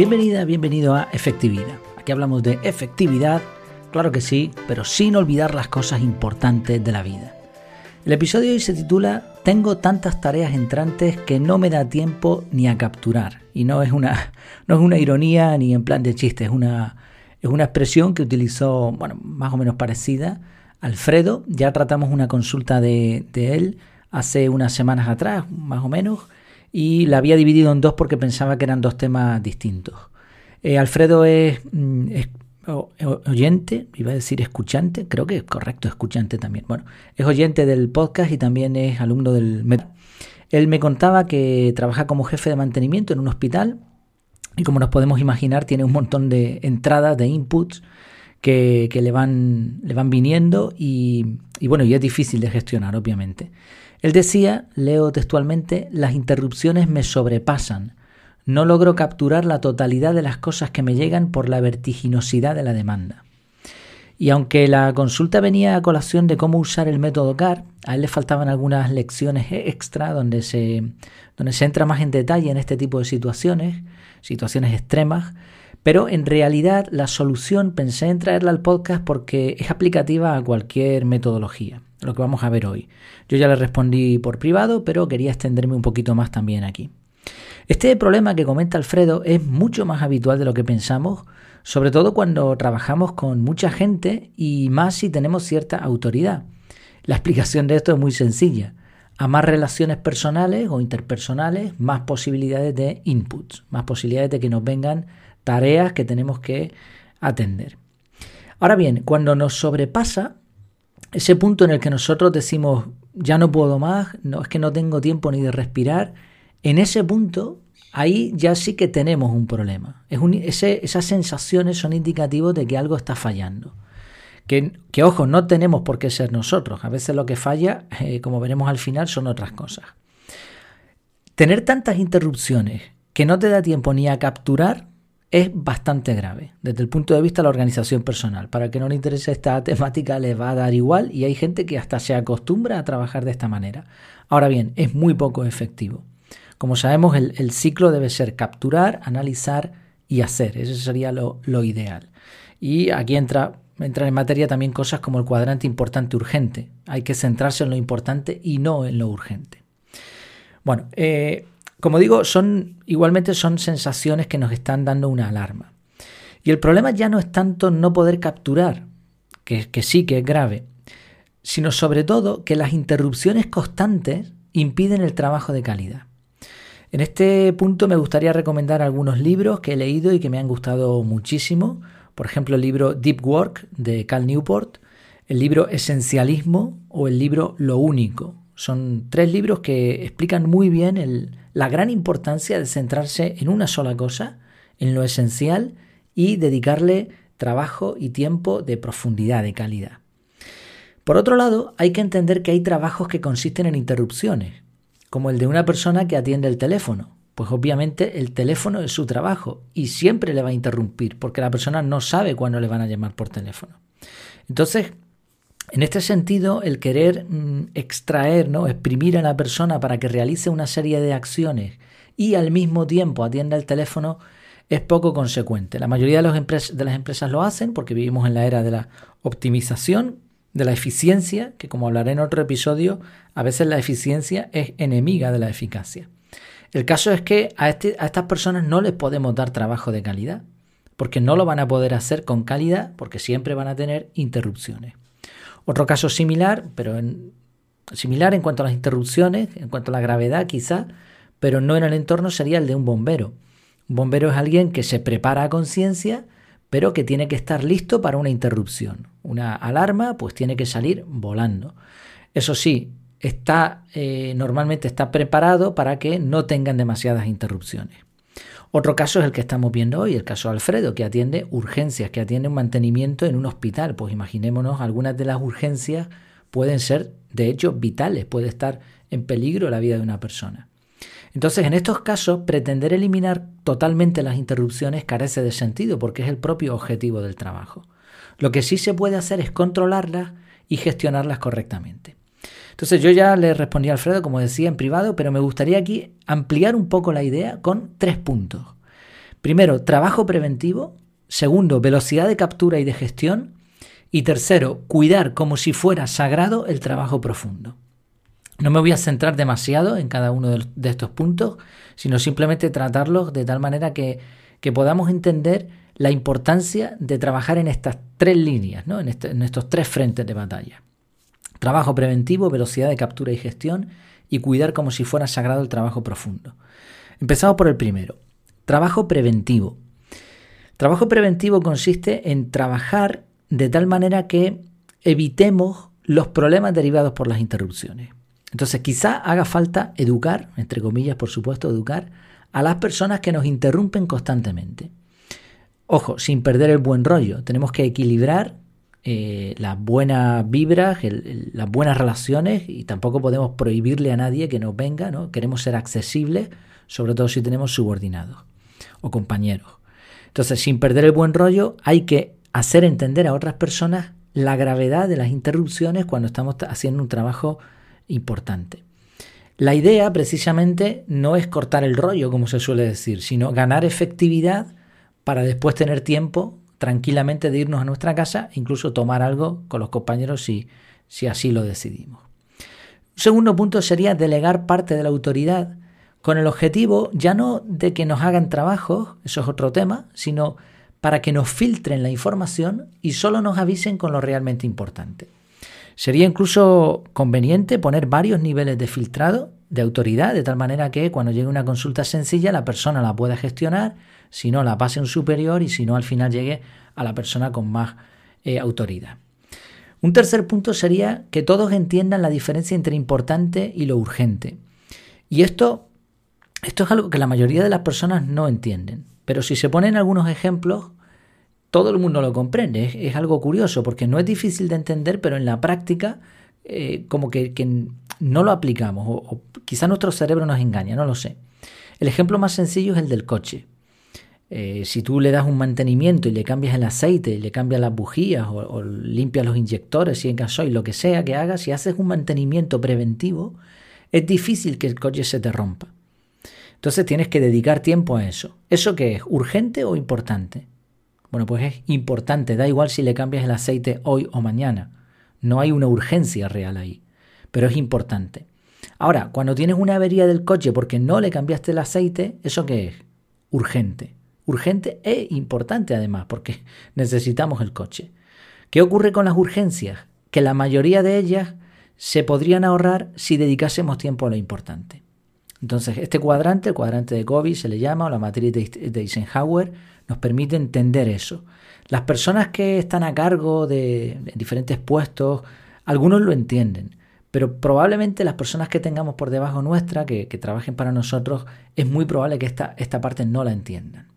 Bienvenida, bienvenido a Efectividad. Aquí hablamos de efectividad, claro que sí, pero sin olvidar las cosas importantes de la vida. El episodio de hoy se titula Tengo tantas tareas entrantes que no me da tiempo ni a capturar. Y no es una, no es una ironía ni en plan de chiste, es una, es una expresión que utilizó, bueno, más o menos parecida, Alfredo. Ya tratamos una consulta de, de él hace unas semanas atrás, más o menos, y la había dividido en dos porque pensaba que eran dos temas distintos. Eh, Alfredo es, mm, oyente, iba a decir escuchante, creo que es correcto, escuchante también. Bueno, es oyente del podcast y también es alumno del Él me contaba que trabaja como jefe de mantenimiento en un hospital y como nos podemos imaginar tiene un montón de entradas, de inputs que, que le, van, le van viniendo y bueno, y es difícil de gestionar, obviamente. Él decía, leo textualmente, las interrupciones me sobrepasan. No logro capturar la totalidad de las cosas que me llegan por la vertiginosidad de la demanda. Y aunque la consulta venía a colación de cómo usar el método CAR, a él le faltaban algunas lecciones extra donde se, donde se entra más en detalle en este tipo de situaciones, situaciones extremas, pero en realidad la solución pensé en traerla al podcast porque es aplicativa a cualquier metodología lo que vamos a ver hoy. Yo ya le respondí por privado, pero quería extenderme un poquito más también aquí. Este problema que comenta Alfredo es mucho más habitual de lo que pensamos, sobre todo cuando trabajamos con mucha gente y más si tenemos cierta autoridad. La explicación de esto es muy sencilla. A más relaciones personales o interpersonales, más posibilidades de inputs, más posibilidades de que nos vengan tareas que tenemos que atender. Ahora bien, cuando nos sobrepasa, ese punto en el que nosotros decimos, ya no puedo más, no es que no tengo tiempo ni de respirar, en ese punto, ahí ya sí que tenemos un problema. Es esas sensaciones son indicativos de que algo está fallando. Que, que, ojo, no tenemos por qué ser nosotros. A veces lo que falla, eh, como veremos al final, son otras cosas. Tener tantas interrupciones que no te da tiempo ni a capturar es bastante grave desde el punto de vista de la organización personal. Para que no le interese esta temática le va a dar igual y hay gente que hasta se acostumbra a trabajar de esta manera. Ahora bien, es muy poco efectivo. Como sabemos, el, ciclo debe ser capturar, analizar y hacer. Eso sería lo, ideal. Y aquí entra, entra en materia también cosas como el cuadrante importante urgente. Hay que centrarse en lo importante y no en lo urgente. Bueno, eh, como digo, son igualmente son sensaciones que nos están dando una alarma. Y el problema ya no es tanto no poder capturar, que, que sí que es grave, sino sobre todo que las interrupciones constantes impiden el trabajo de calidad. En este punto me gustaría recomendar algunos libros que he leído y que me han gustado muchísimo. Por ejemplo, el libro Deep Work de Cal Newport, el libro Esencialismo o el libro Lo Único. Son tres libros que explican muy bien la gran importancia de centrarse en una sola cosa, en lo esencial, y dedicarle trabajo y tiempo de profundidad, de calidad. Por otro lado, hay que entender que hay trabajos que consisten en interrupciones, como el de una persona que atiende el teléfono. Pues obviamente el teléfono es su trabajo y siempre le va a interrumpir porque la persona no sabe cuándo le van a llamar por teléfono. Entonces, en este sentido, el querer mm, extraer, ¿no? exprimir a la persona para que realice una serie de acciones y al mismo tiempo atienda el teléfono es poco consecuente. La mayoría de, las empresas lo hacen porque vivimos en la era de la optimización, de la eficiencia, que como hablaré en otro episodio, a veces la eficiencia es enemiga de la eficacia. El caso es que a, este, a estas personas no les podemos dar trabajo de calidad, porque no lo van a poder hacer con calidad, porque siempre van a tener interrupciones. Otro caso similar, pero en, similar en cuanto a las interrupciones, en cuanto a la gravedad quizá, pero no en el entorno, sería el de un bombero. Un bombero es alguien que se prepara a conciencia, pero que tiene que estar listo para una interrupción. Una alarma, pues tiene que salir volando. Eso sí, está, eh, normalmente está preparado para que no tengan demasiadas interrupciones. Otro caso es el que estamos viendo hoy, el caso de Alfredo, que atiende urgencias, que atiende un mantenimiento en un hospital. Pues imaginémonos, algunas de las urgencias pueden ser, de hecho, vitales, puede estar en peligro la vida de una persona. Entonces, en estos casos, pretender eliminar totalmente las interrupciones carece de sentido porque es el propio objetivo del trabajo. Lo que sí se puede hacer es controlarlas y gestionarlas correctamente. Entonces yo ya le respondí a Alfredo, como decía, en privado, pero me gustaría aquí ampliar un poco la idea con tres puntos. Primero, trabajo preventivo. Segundo, velocidad de captura y de gestión. Y tercero, cuidar como si fuera sagrado el trabajo profundo. No me voy a centrar demasiado en cada uno de estos puntos, sino simplemente tratarlos de tal manera que, podamos entender la importancia de trabajar en estas tres líneas, ¿no? en, este, en estos tres frentes de batalla. Trabajo preventivo, velocidad de captura y gestión y cuidar como si fuera sagrado el trabajo profundo. Empezamos por el primero. Trabajo preventivo. Trabajo preventivo consiste en trabajar de tal manera que evitemos los problemas derivados por las interrupciones. Entonces quizá haga falta educar, entre comillas por supuesto, educar a las personas que nos interrumpen constantemente. Ojo, sin perder el buen rollo, tenemos que equilibrar eh, las buenas vibras, las buenas relaciones y tampoco podemos prohibirle a nadie que nos venga, ¿no? Queremos ser accesibles, sobre todo si tenemos subordinados o compañeros. Entonces, sin perder el buen rollo, hay que hacer entender a otras personas la gravedad de las interrupciones cuando estamos haciendo un trabajo importante. La idea precisamente no es cortar el rollo, como se suele decir, sino ganar efectividad para después tener tiempo tranquilamente de irnos a nuestra casa, incluso tomar algo con los compañeros si, si así lo decidimos. Un segundo punto sería delegar parte de la autoridad con el objetivo ya no de que nos hagan trabajo, eso es otro tema, sino para que nos filtren la información y solo nos avisen con lo realmente importante. Sería incluso conveniente poner varios niveles de filtrado de autoridad, de tal manera que cuando llegue una consulta sencilla la persona la pueda gestionar, si no la pase un superior y si no al final llegue a la persona con más eh, autoridad. Un tercer punto sería que todos entiendan la diferencia entre importante y lo urgente. Y esto, esto es algo que la mayoría de las personas no entienden. Pero si se ponen algunos ejemplos, todo el mundo lo comprende. Es, algo curioso porque no es difícil de entender, pero en la práctica eh, como que, no lo aplicamos o, o quizá nuestro cerebro nos engaña, no lo sé. El ejemplo más sencillo es el del coche. Eh, si tú le das un mantenimiento y le cambias el aceite, y le cambias las bujías o, limpias los inyectores, si en gasoil, lo que sea que hagas, si haces un mantenimiento preventivo, es difícil que el coche se te rompa. Entonces tienes que dedicar tiempo a eso. ¿Eso qué es? ¿Urgente o importante? Bueno, pues es importante, da igual si le cambias el aceite hoy o mañana. No hay una urgencia real ahí, pero es importante. Ahora, cuando tienes una avería del coche porque no le cambiaste el aceite, ¿eso qué es? Urgente. Urgente e importante además, porque necesitamos el coche. ¿Qué ocurre con las urgencias? Que la mayoría de ellas se podrían ahorrar si dedicásemos tiempo a lo importante. Entonces, este cuadrante, el cuadrante de Covey se le llama, o la matriz de Eisenhower, nos permite entender eso. Las personas que están a cargo de, diferentes puestos, algunos lo entienden, pero probablemente las personas que tengamos por debajo nuestra, que, trabajen para nosotros, es muy probable que esta, esta parte no la entiendan.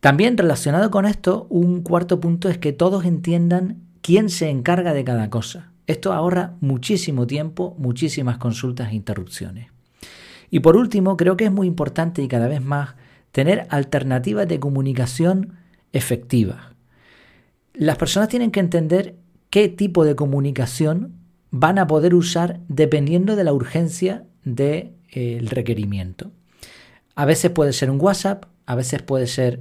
También relacionado con esto, un cuarto punto es que todos entiendan quién se encarga de cada cosa. Esto ahorra muchísimo tiempo, muchísimas consultas e interrupciones. Y por último, creo que es muy importante y cada vez más tener alternativas de comunicación efectivas. Las personas tienen que entender qué tipo de comunicación van a poder usar dependiendo de la urgencia del requerimiento. A veces puede ser un WhatsApp, a veces puede ser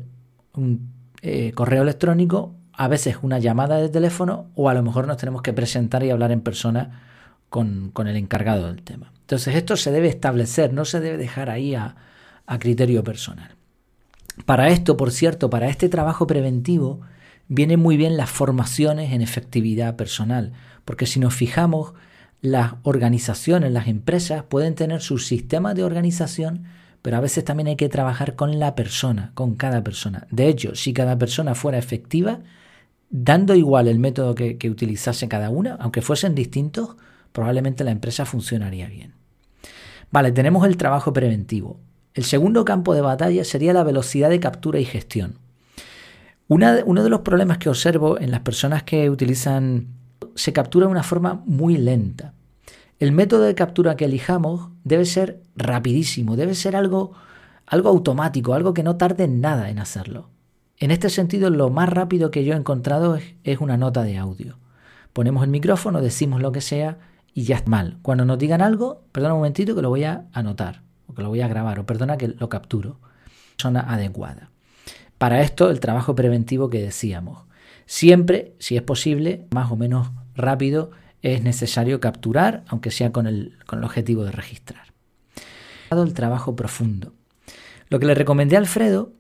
un eh, correo electrónico, a veces una llamada de teléfono o a lo mejor nos tenemos que presentar y hablar en persona con, el encargado del tema. Entonces esto se debe establecer, no se debe dejar ahí a criterio personal. Para esto, por cierto, para este trabajo preventivo, vienen muy bien las formaciones en efectividad personal, porque si nos fijamos, las organizaciones, las empresas pueden tener sus sistemas de organización pero a veces también hay que trabajar con la persona, con cada persona. De hecho, si cada persona fuera efectiva, dando igual el método que, utilizase cada una, aunque fuesen distintos, probablemente la empresa funcionaría bien. Vale, tenemos el trabajo preventivo. El segundo campo de batalla sería la velocidad de captura y gestión. Uno de los problemas que observo en las personas que utilizan se captura de una forma muy lenta. El método de captura que elijamos debe ser rapidísimo, debe ser algo, algo automático, algo que no tarde nada en hacerlo. En este sentido, lo más rápido que yo he encontrado es, una nota de audio. Ponemos el micrófono, decimos lo que sea y ya es mal. Cuando nos digan algo, perdona un momentito que lo voy a anotar, o que lo voy a grabar, o perdona que lo capturo. persona adecuada. Para esto, el trabajo preventivo que decíamos. Siempre, si es posible, más o menos rápido, es necesario capturar, aunque sea con el, con el objetivo de registrar. El trabajo profundo. Lo que le recomendé a Alfredo,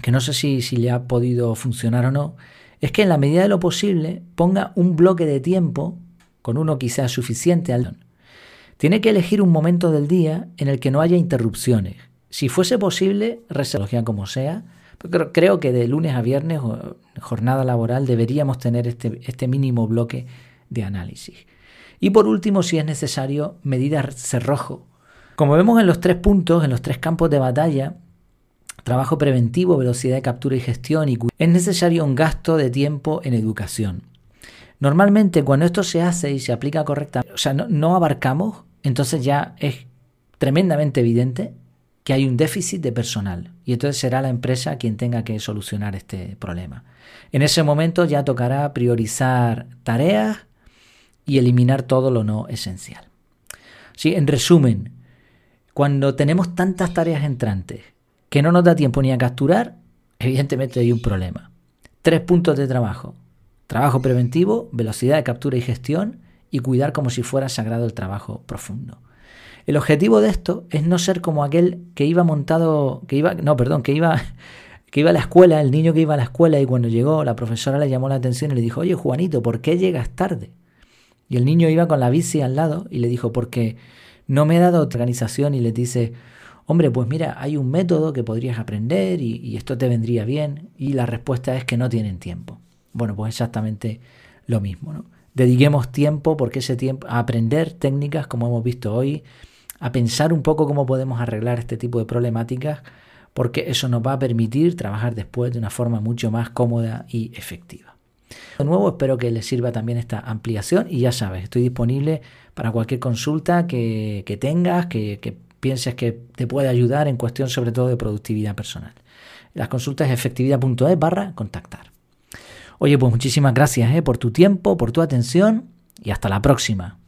que no sé si, si le ha podido funcionar o no, es que en la medida de lo posible ponga un bloque de tiempo, con uno quizás suficiente al tiene que elegir un momento del día en el que no haya interrupciones. Si fuese posible, reserva como sea, pero creo que de lunes a viernes jornada laboral deberíamos tener este, este mínimo bloque de análisis. Y por último, si es necesario, medidas cerrojo. Como vemos en los tres puntos, en los tres campos de batalla, trabajo preventivo, velocidad de captura y gestión, y es necesario un gasto de tiempo en educación. Normalmente cuando esto se hace y se aplica correctamente, o sea, no abarcamos entonces ya es tremendamente evidente que hay un déficit de personal y entonces será la empresa quien tenga que solucionar este problema. En ese momento ya tocará priorizar tareas y eliminar todo lo no esencial. Sí, en resumen, cuando tenemos tantas tareas entrantes que no nos da tiempo ni a capturar, evidentemente hay un problema. Tres puntos de trabajo. Trabajo preventivo, velocidad de captura y gestión y cuidar como si fuera sagrado el trabajo profundo. El objetivo de esto es no ser como aquel que iba montado, que iba, no, perdón, que iba, que iba a la escuela, el niño que iba a la escuela y cuando llegó la profesora le llamó la atención y le dijo, oye Juanito, ¿por qué llegas tarde? Y el niño iba con la bici al lado y le dijo, porque no me he dado organización y le dice, hombre, pues mira, hay un método que podrías aprender y, y esto te vendría bien. Y la respuesta es que no tienen tiempo. Bueno, pues exactamente lo mismo, ¿no? dediquemos tiempo, porque ese tiempo, a aprender técnicas como hemos visto hoy, a pensar un poco cómo podemos arreglar este tipo de problemáticas, porque eso nos va a permitir trabajar después de una forma mucho más cómoda y efectiva. De nuevo, espero que les sirva también esta ampliación y ya sabes, estoy disponible para cualquier consulta que, tengas, que, pienses que te puede ayudar en cuestión sobre todo de productividad personal. Las consultas efectividad.es barra contactar. Oye, pues muchísimas gracias eh, por tu tiempo, por tu atención y hasta la próxima.